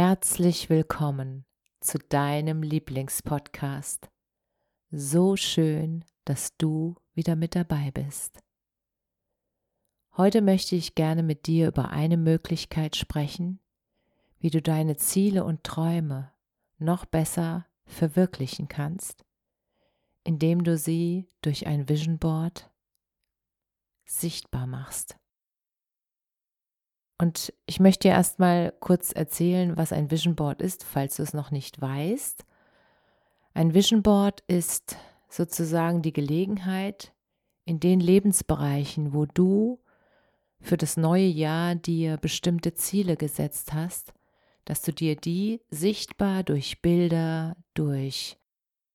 Herzlich willkommen zu deinem Lieblingspodcast. So schön, dass du wieder mit dabei bist. Heute möchte ich gerne mit dir über eine Möglichkeit sprechen, wie du deine Ziele und Träume noch besser verwirklichen kannst, indem du sie durch ein Vision Board sichtbar machst. Und ich möchte dir erstmal kurz erzählen, was ein Vision Board ist, falls du es noch nicht weißt. Ein Vision Board ist sozusagen die Gelegenheit, in den Lebensbereichen, wo du für das neue Jahr dir bestimmte Ziele gesetzt hast, dass du dir die sichtbar durch Bilder, durch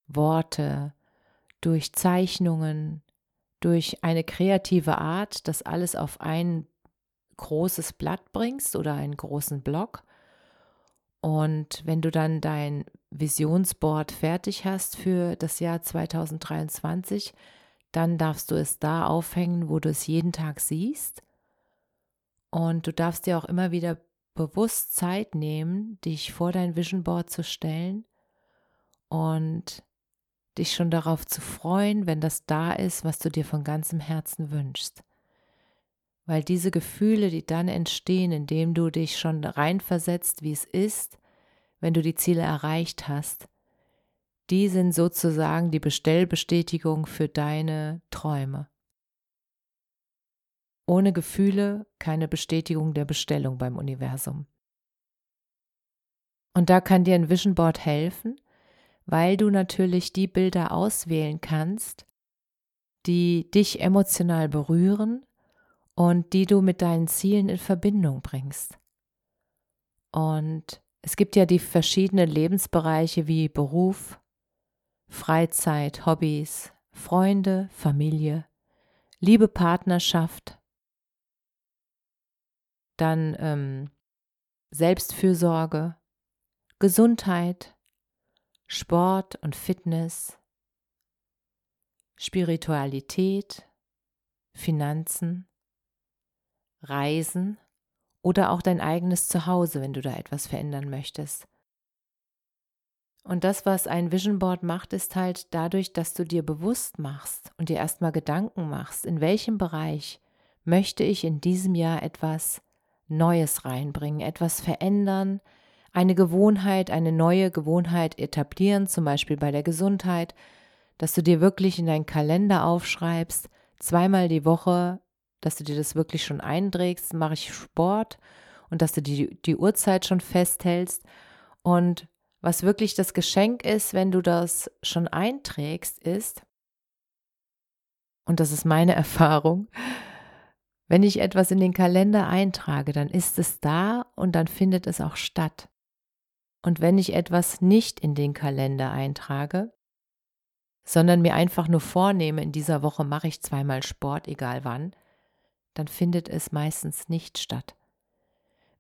Worte, durch Zeichnungen, durch eine kreative Art, das alles auf ein großes Blatt bringst oder einen großen Block. Und wenn du dann dein Visionsboard fertig hast für das Jahr 2023, dann darfst du es da aufhängen, wo du es jeden Tag siehst und du darfst dir auch immer wieder bewusst Zeit nehmen, dich vor dein Vision Board zu stellen und dich schon darauf zu freuen, wenn das da ist, was du dir von ganzem Herzen wünschst. Weil diese Gefühle, die dann entstehen, indem du dich schon reinversetzt, wie es ist, wenn du die Ziele erreicht hast, die sind sozusagen die Bestellbestätigung für deine Träume. Ohne Gefühle keine Bestätigung der Bestellung beim Universum. Und da kann dir ein Vision Board helfen, weil du natürlich die Bilder auswählen kannst, die dich emotional berühren und die du mit deinen Zielen in Verbindung bringst. Und es gibt ja die verschiedenen Lebensbereiche wie Beruf, Freizeit, Hobbys, Freunde, Familie, Liebe, Partnerschaft, dann ähm, Selbstfürsorge, Gesundheit, Sport und Fitness, Spiritualität, Finanzen, Reisen oder auch dein eigenes Zuhause, wenn du da etwas verändern möchtest. Und das, was ein Vision Board macht, ist halt dadurch, dass du dir bewusst machst und dir erstmal Gedanken machst, in welchem Bereich möchte ich in diesem Jahr etwas Neues reinbringen, etwas verändern, eine Gewohnheit, eine neue Gewohnheit etablieren, zum Beispiel bei der Gesundheit, dass du dir wirklich in deinen Kalender aufschreibst, zweimal die Woche, dass du dir das wirklich schon einträgst, mache ich Sport und dass du die, die Uhrzeit schon festhältst. Und was wirklich das Geschenk ist, wenn du das schon einträgst, ist, und das ist meine Erfahrung, wenn ich etwas in den Kalender eintrage, dann ist es da und dann findet es auch statt. Und wenn ich etwas nicht in den Kalender eintrage, sondern mir einfach nur vornehme, in dieser Woche mache ich zweimal Sport, egal wann, dann findet es meistens nicht statt,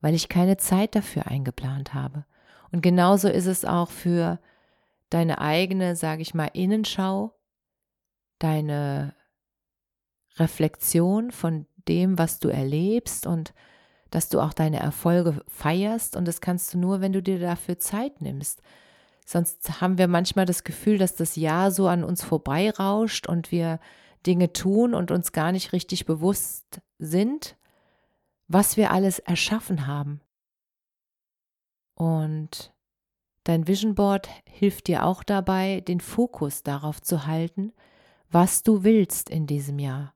weil ich keine Zeit dafür eingeplant habe. Und genauso ist es auch für deine eigene, sage ich mal, Innenschau, deine Reflexion von dem, was du erlebst und dass du auch deine Erfolge feierst und das kannst du nur, wenn du dir dafür Zeit nimmst. Sonst haben wir manchmal das Gefühl, dass das Jahr so an uns vorbeirauscht und wir Dinge tun und uns gar nicht richtig bewusst sind, was wir alles erschaffen haben. Und dein Vision Board hilft dir auch dabei, den Fokus darauf zu halten, was du willst in diesem Jahr.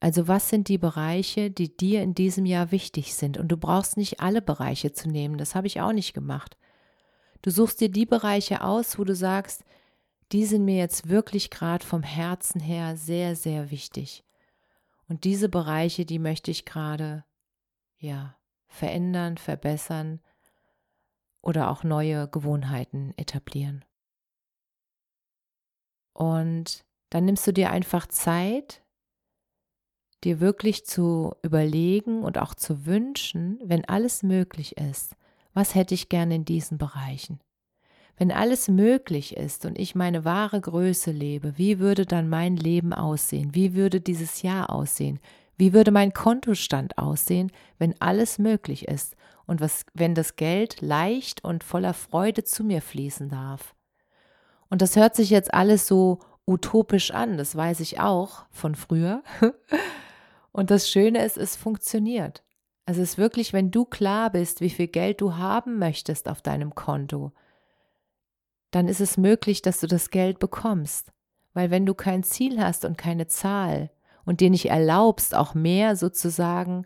Also was sind die Bereiche, die dir in diesem Jahr wichtig sind? Und du brauchst nicht alle Bereiche zu nehmen, das habe ich auch nicht gemacht. Du suchst dir die Bereiche aus, wo du sagst, die sind mir jetzt wirklich gerade vom Herzen her sehr, sehr wichtig. Und diese Bereiche, die möchte ich gerade, ja, verändern, verbessern oder auch neue Gewohnheiten etablieren. Und dann nimmst du dir einfach Zeit, dir wirklich zu überlegen und auch zu wünschen, wenn alles möglich ist, was hätte ich gerne in diesen Bereichen? Wenn alles möglich ist und ich meine wahre Größe lebe, wie würde dann mein Leben aussehen? Wie würde dieses Jahr aussehen? Wie würde mein Kontostand aussehen, wenn alles möglich ist und was, wenn das Geld leicht und voller Freude zu mir fließen darf? Und das hört sich jetzt alles so utopisch an, das weiß ich auch von früher. Und das Schöne ist, es funktioniert. Also es ist wirklich, wenn du klar bist, wie viel Geld du haben möchtest auf deinem Konto, dann ist es möglich, dass du das Geld bekommst. Weil wenn du kein Ziel hast und keine Zahl und dir nicht erlaubst, auch mehr sozusagen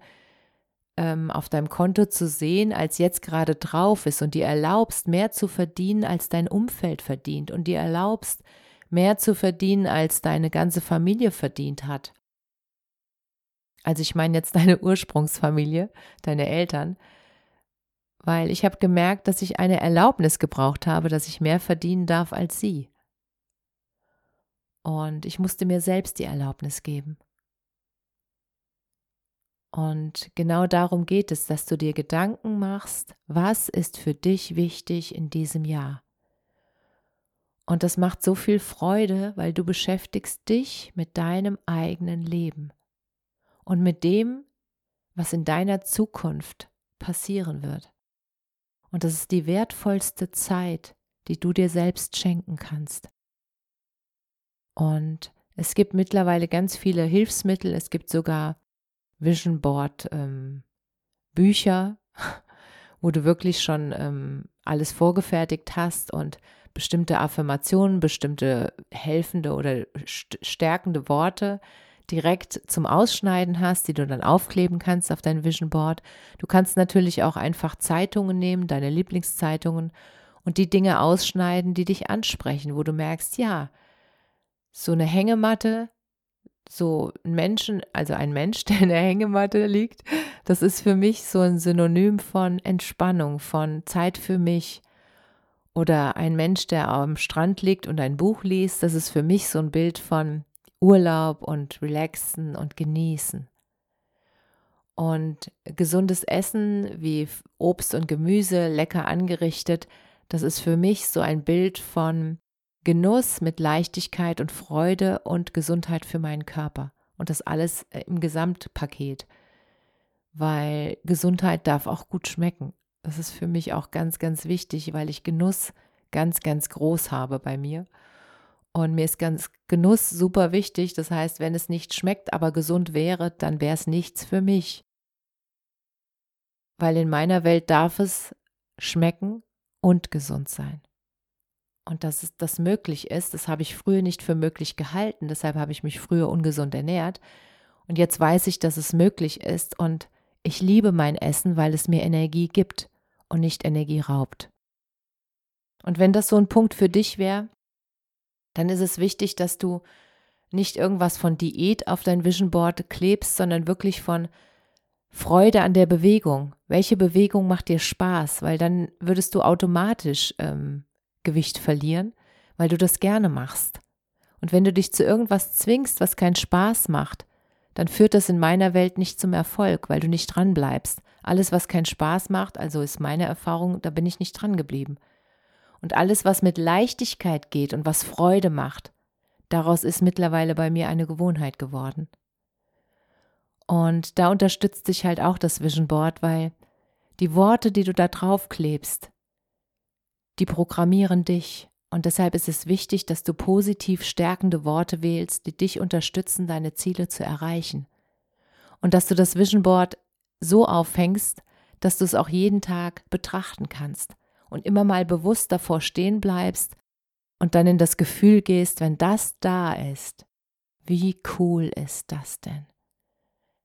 ähm, auf deinem Konto zu sehen, als jetzt gerade drauf ist und dir erlaubst, mehr zu verdienen, als dein Umfeld verdient und dir erlaubst, mehr zu verdienen, als deine ganze Familie verdient hat, also ich meine jetzt deine Ursprungsfamilie, deine Eltern, weil ich habe gemerkt, dass ich eine Erlaubnis gebraucht habe, dass ich mehr verdienen darf als sie. Und ich musste mir selbst die Erlaubnis geben. Und genau darum geht es, dass du dir Gedanken machst, was ist für dich wichtig in diesem Jahr. Und das macht so viel Freude, weil du beschäftigst dich mit deinem eigenen Leben und mit dem, was in deiner Zukunft passieren wird. Und das ist die wertvollste Zeit, die du dir selbst schenken kannst. Und es gibt mittlerweile ganz viele Hilfsmittel, es gibt sogar Vision Board ähm, Bücher, wo du wirklich schon ähm, alles vorgefertigt hast und bestimmte Affirmationen, bestimmte helfende oder stärkende Worte direkt zum Ausschneiden hast, die du dann aufkleben kannst auf dein Vision Board. Du kannst natürlich auch einfach Zeitungen nehmen, deine Lieblingszeitungen und die Dinge ausschneiden, die dich ansprechen, wo du merkst, ja, so eine Hängematte, so ein Menschen, also ein Mensch, der in der Hängematte liegt, das ist für mich so ein Synonym von Entspannung, von Zeit für mich. Oder ein Mensch, der am Strand liegt und ein Buch liest, das ist für mich so ein Bild von Urlaub und relaxen und genießen. Und gesundes Essen wie Obst und Gemüse, lecker angerichtet, das ist für mich so ein Bild von Genuss mit Leichtigkeit und Freude und Gesundheit für meinen Körper. Und das alles äh, im Gesamtpaket. Weil Gesundheit darf auch gut schmecken. Das ist für mich auch ganz, ganz wichtig, weil ich Genuss ganz, ganz groß habe bei mir. Und mir ist ganz Genuss super wichtig. Das heißt, wenn es nicht schmeckt, aber gesund wäre, dann wäre es nichts für mich. Weil in meiner Welt darf es schmecken und gesund sein. Und dass es, das möglich ist, das habe ich früher nicht für möglich gehalten. Deshalb habe ich mich früher ungesund ernährt. Und jetzt weiß ich, dass es möglich ist. Und ich liebe mein Essen, weil es mir Energie gibt und nicht Energie raubt. Und wenn das so ein Punkt für dich wäre, dann ist es wichtig, dass du nicht irgendwas von Diät auf dein Vision Board klebst, sondern wirklich von Freude an der Bewegung. Welche Bewegung macht dir Spaß? Weil dann würdest du automatisch ähm, Gewicht verlieren, weil du das gerne machst. Und wenn du dich zu irgendwas zwingst, was keinen Spaß macht, dann führt das in meiner Welt nicht zum Erfolg, weil du nicht dran bleibst. Alles, was keinen Spaß macht, also ist meine Erfahrung, da bin ich nicht dran geblieben. Und alles, was mit Leichtigkeit geht und was Freude macht, daraus ist mittlerweile bei mir eine Gewohnheit geworden. Und da unterstützt sich halt auch das Vision Board, weil die Worte, die du da drauf klebst, die programmieren dich. Und deshalb ist es wichtig, dass du positiv stärkende Worte wählst, die dich unterstützen, deine Ziele zu erreichen. Und dass du das Vision Board so aufhängst, dass du es auch jeden Tag betrachten kannst und immer mal bewusst davor stehen bleibst und dann in das Gefühl gehst, wenn das da ist, wie cool ist das denn?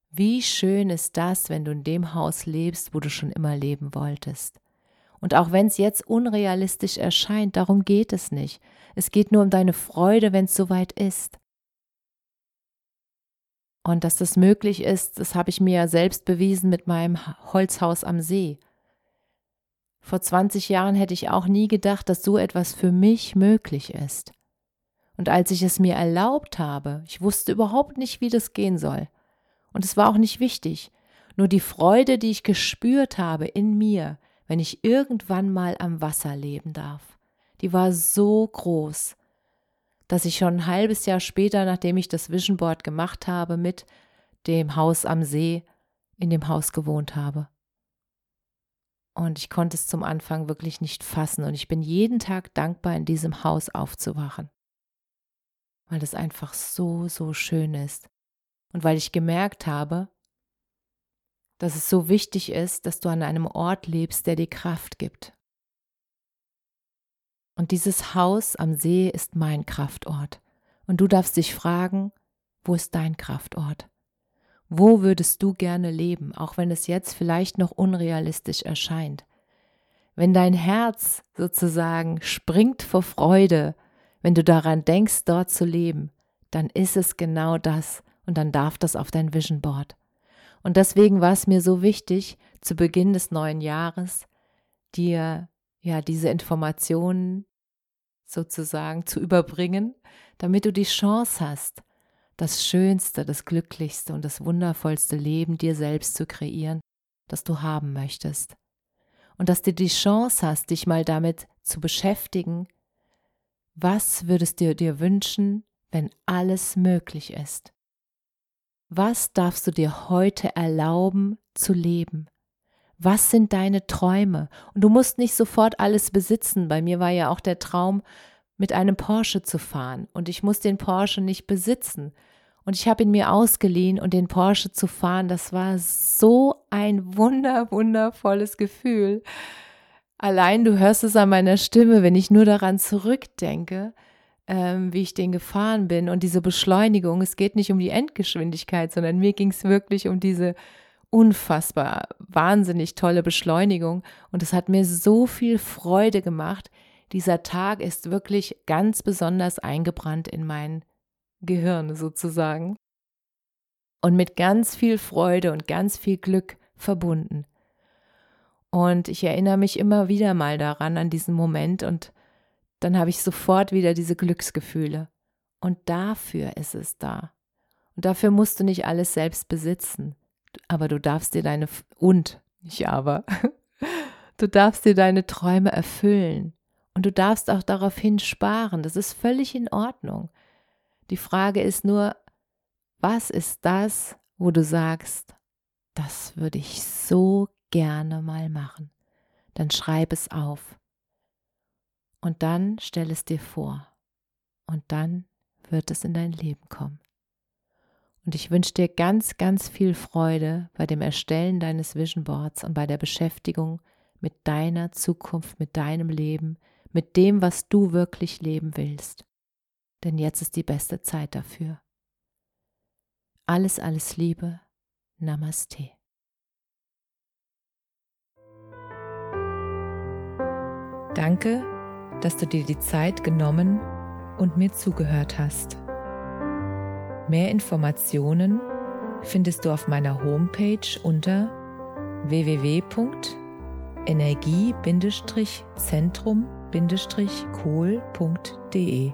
Wie schön ist das, wenn du in dem Haus lebst, wo du schon immer leben wolltest. Und auch wenn es jetzt unrealistisch erscheint, darum geht es nicht. Es geht nur um deine Freude, wenn es soweit ist. Und dass das möglich ist, das habe ich mir ja selbst bewiesen mit meinem Holzhaus am See. Vor 20 Jahren hätte ich auch nie gedacht, dass so etwas für mich möglich ist. Und als ich es mir erlaubt habe, ich wusste überhaupt nicht, wie das gehen soll. Und es war auch nicht wichtig. Nur die Freude, die ich gespürt habe in mir, wenn ich irgendwann mal am Wasser leben darf, die war so groß, dass ich schon ein halbes Jahr später, nachdem ich das Vision Board gemacht habe, mit dem Haus am See in dem Haus gewohnt habe. Und ich konnte es zum Anfang wirklich nicht fassen und ich bin jeden Tag dankbar, in diesem Haus aufzuwachen, weil es einfach so, so schön ist und weil ich gemerkt habe, dass es so wichtig ist, dass du an einem Ort lebst, der dir Kraft gibt. Und dieses Haus am See ist mein Kraftort. Und du darfst dich fragen, wo ist dein Kraftort? Wo würdest du gerne leben, auch wenn es jetzt vielleicht noch unrealistisch erscheint? Wenn dein Herz sozusagen springt vor Freude, wenn du daran denkst, dort zu leben, dann ist es genau das und dann darf das auf dein Vision Board. Und deswegen war es mir so wichtig, zu Beginn des neuen Jahres dir ja diese Informationen sozusagen zu überbringen, damit du die Chance hast, das schönste, das glücklichste und das wundervollste Leben dir selbst zu kreieren, das du haben möchtest. Und dass du die Chance hast, dich mal damit zu beschäftigen, was würdest du dir wünschen, wenn alles möglich ist? Was darfst du dir heute erlauben zu leben? Was sind deine Träume? Und du musst nicht sofort alles besitzen. Bei mir war ja auch der Traum, mit einem Porsche zu fahren. Und ich muss den Porsche nicht besitzen. Und ich habe ihn mir ausgeliehen und den Porsche zu fahren, das war so ein wunder, wundervolles Gefühl. Allein du hörst es an meiner Stimme, wenn ich nur daran zurückdenke, ähm, wie ich den gefahren bin und diese Beschleunigung. Es geht nicht um die Endgeschwindigkeit, sondern mir ging es wirklich um diese unfassbar wahnsinnig tolle Beschleunigung und es hat mir so viel Freude gemacht. Dieser Tag ist wirklich ganz besonders eingebrannt in mein Gehirn sozusagen und mit ganz viel Freude und ganz viel Glück verbunden. Und ich erinnere mich immer wieder mal daran, an diesen Moment und dann habe ich sofort wieder diese Glücksgefühle. Und dafür ist es da. Und dafür musst du nicht alles selbst besitzen aber du darfst dir deine und nicht aber du darfst dir deine Träume erfüllen und du darfst auch daraufhin sparen. Das ist völlig in Ordnung. Die Frage ist nur, was ist das, wo du sagst, das würde ich so gerne mal machen? Dann schreib es auf. Und dann stell es dir vor. Und dann wird es in dein Leben kommen. Und ich wünsche dir ganz, ganz viel Freude bei dem Erstellen deines Vision Boards und bei der Beschäftigung mit deiner Zukunft, mit deinem Leben, mit dem, was du wirklich leben willst. Denn jetzt ist die beste Zeit dafür. Alles, alles Liebe. Namaste. Danke, dass du dir die Zeit genommen und mir zugehört hast. Mehr Informationen findest du auf meiner Homepage unter www.energie-zentrum-kohl.de.